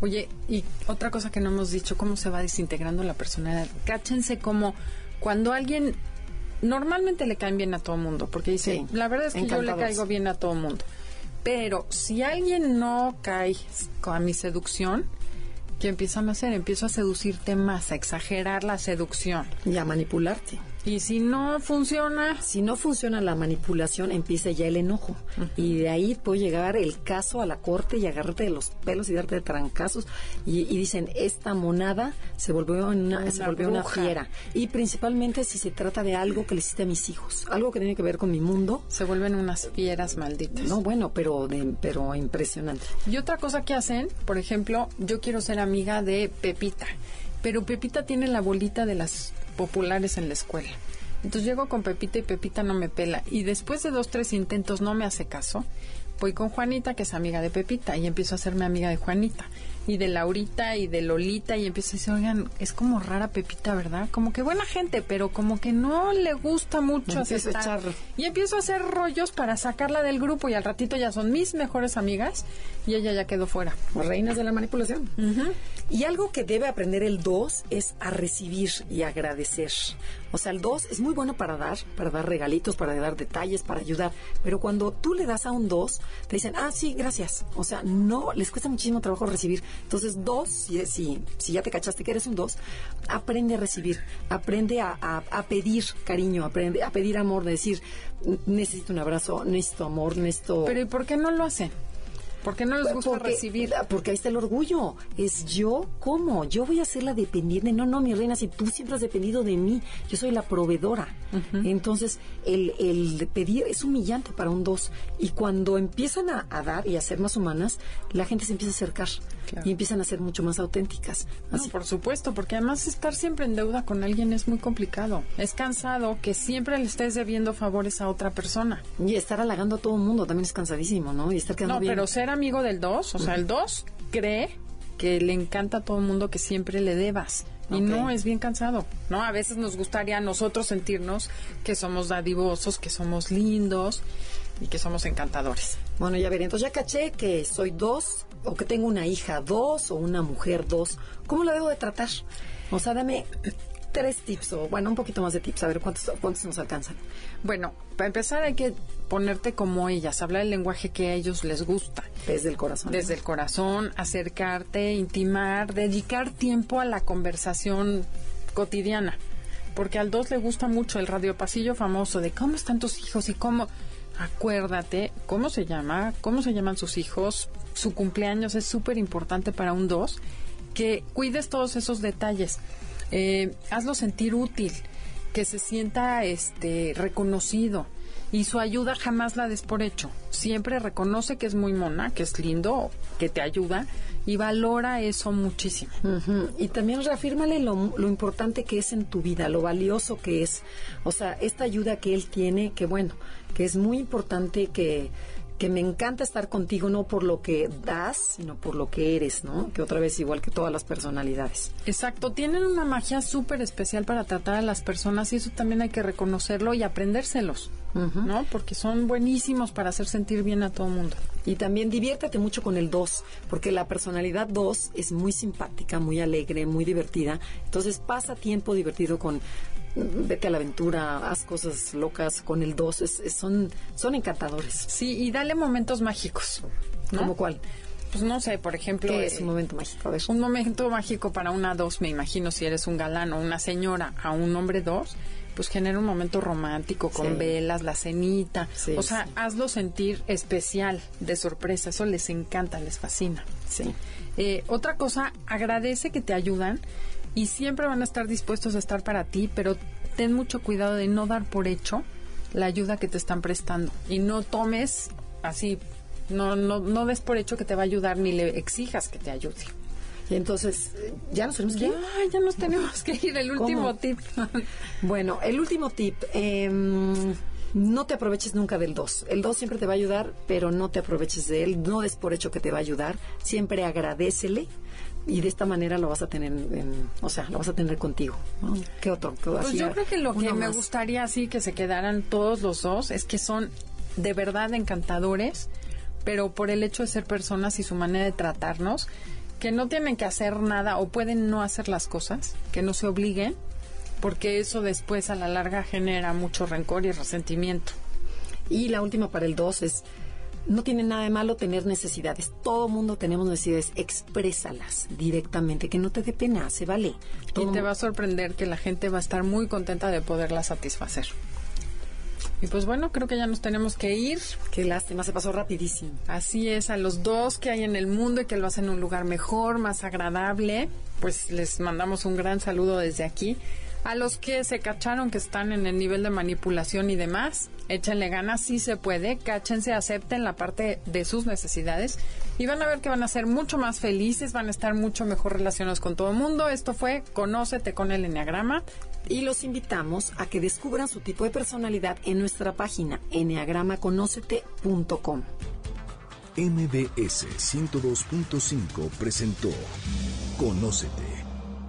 Oye, y otra cosa que no hemos dicho, cómo se va desintegrando la personalidad. Cáchense como cuando alguien normalmente le caen bien a todo mundo, porque dice, Sí, la verdad es que yo le caigo bien a todo mundo. Pero si alguien no cae a mi seducción, ¿qué empiezan a hacer? Empiezo a seducirte más, a exagerar la seducción. Y a manipularte. Y si no funciona, Si no funciona la manipulación, empieza ya el enojo. Y de ahí puede llegar el caso a la corte y agarrarte de los pelos y darte de trancazos. Y, y dicen, esta monada se volvió, una, Una se volvió una fiera. Y principalmente si se trata de algo que le hiciste a mis hijos. Algo que tiene que ver con mi mundo. se vuelven unas fieras malditas. No, bueno, pero, de, pero impresionante. Y otra cosa que hacen, por ejemplo, yo quiero ser amiga de Pepita, pero Pepita tiene la bolita de las populares en la escuela. Entonces llego con Pepita y Pepita no me pela. Y después de dos, tres intentos no me hace caso. Voy con Juanita, que es amiga de Pepita, y empiezo a hacerme amiga de Juanita. Y de Laurita y de Lolita, y empiezo a decir, oigan, es como rara Pepita, ¿verdad? Como que buena gente, pero como que no le gusta mucho aceptar. Y empiezo a hacer rollos para sacarla del grupo, y al ratito ya son mis mejores amigas, y ella ya quedó fuera. Reinas de la manipulación. Y algo que debe aprender el 2 es a recibir y agradecer. O sea, el 2 es muy bueno para dar, para dar regalitos, para dar detalles, para ayudar. Pero cuando tú le das a un 2, te dicen, ah, sí, gracias. O sea, no, les cuesta muchísimo trabajo recibir. Entonces, 2, si, si, ya te cachaste que eres un 2, aprende a recibir, aprende a, a- a pedir cariño, aprende a pedir amor, de decir, necesito un abrazo, necesito amor, necesito... Pero ¿y por qué no lo hacen? ¿Por qué no les gusta Porque- recibir? Porque ahí está el orgullo. Es yo, ¿cómo? Yo voy a ser la dependiente. No, no, mi reina, si tú siempre has dependido de mí, yo soy la proveedora. Entonces, el, el pedir es humillante para un dos. Y cuando empiezan a, a dar y a ser más humanas, la gente se empieza a acercar Claro. y empiezan a ser mucho más auténticas. No, Así, por supuesto, porque además estar siempre en deuda con alguien es muy complicado. Es cansado que siempre le estés debiendo favores a otra persona. y estar halagando a todo el mundo también es cansadísimo, ¿no? Y estar quedando No, bien. pero ser amigo del 2, o sea, el 2 cree que le encanta a todo el mundo que siempre le debas. Y Ok. no, es bien cansado, ¿no? A veces nos gustaría a nosotros sentirnos que somos dadivosos, que somos lindos y que somos encantadores. Bueno, ya veré. Entonces ya caché que soy dos, o que tengo una hija dos, o una mujer dos. ¿Cómo la debo de tratar? O sea, dame tres tips, o bueno, un poquito más de tips, a ver cuántos, cuántos nos alcanzan. Bueno, para empezar hay que ponerte como ellas, hablar el lenguaje que a ellos les gusta. Desde el corazón. Desde el corazón, acercarte, intimar, dedicar tiempo a la conversación cotidiana. Porque al dos le gusta mucho el radiopasillo famoso de cómo están tus hijos y cómo. Acuérdate cómo se llama, cómo se llaman sus hijos, su cumpleaños es súper importante para un dos, que cuides todos esos detalles. Eh, hazlo sentir útil, que se sienta este reconocido y su ayuda jamás la des por hecho. Siempre reconoce que es muy mona, que es lindo, que te ayuda y valora eso muchísimo. Y también reafírmale lo, lo, importante que es en tu vida, lo valioso que es. O sea, esta ayuda que él tiene, que bueno, que es muy importante que que me encanta estar contigo no por lo que das, sino por lo que eres, ¿no? Que otra vez igual que todas las personalidades. Exacto, tienen una magia súper especial para tratar a las personas y eso también hay que reconocerlo y aprendérselos, ¿no? Porque son buenísimos para hacer sentir bien a todo el mundo. Y también diviértete mucho con el 2, porque la personalidad 2 es muy simpática, muy alegre, muy divertida. Entonces pasa tiempo divertido con vete a la aventura, haz cosas locas con el 2, son, son encantadores. Sí, y dale momentos mágicos. ¿no? ¿Como cuál? Pues no sé, por ejemplo. ¿Qué es un momento mágico? Un momento mágico para una 2, me imagino, si eres un galán o una señora a un hombre 2, pues genera un momento romántico con velas, la cenita. o sea, hazlo sentir especial, de sorpresa. Eso les encanta, les fascina. Sí. Eh, otra cosa, agradece que te ayudan y siempre van a estar dispuestos a estar para ti, pero ten mucho cuidado de no dar por hecho la ayuda que te están prestando y no tomes así, no, no, no des por hecho que te va a ayudar ni le exijas que te ayude. Y entonces, ¿ya nos tenemos que ir? Ya, ya nos tenemos que ir. El último tip. bueno, el último tip. Em, no te aproveches nunca del 2. El 2 siempre te va a ayudar, pero no te aproveches de él. No des por hecho que te va a ayudar. Siempre agradecele y de esta manera lo vas a tener, o sea, lo vas a tener contigo. ¿Qué otro? pues yo creo que lo que me gustaría así que se quedaran todos los dos es que son de verdad encantadores, pero por el hecho de ser personas y su manera de tratarnos, que no tienen que hacer nada o pueden no hacer las cosas, que no se obliguen, porque eso después a la larga genera mucho rencor y resentimiento. Y la última para el 2 es no tiene nada de malo tener necesidades. Todo mundo tenemos necesidades. Exprésalas directamente, que no te dé pena, se vale. y te va a sorprender que la gente va a estar muy contenta de poderla satisfacer. Y pues bueno, creo que ya nos tenemos que ir. Qué lástima, se pasó rapidísimo. Así es, a los dos que hay en el mundo y que lo hacen en un lugar mejor, más agradable, pues les mandamos un gran saludo desde aquí. A los que se cacharon que están en el nivel de manipulación y demás, échenle ganas, sí se puede, cáchense, acepten la parte de sus necesidades y van a ver que van a ser mucho más felices, van a estar mucho mejor relacionados con todo el mundo. Esto fue Conócete con el Enneagrama. Y los invitamos a que descubran su tipo de personalidad en nuestra página enneagramaconócete.com. MBS 102.5 presentó Conócete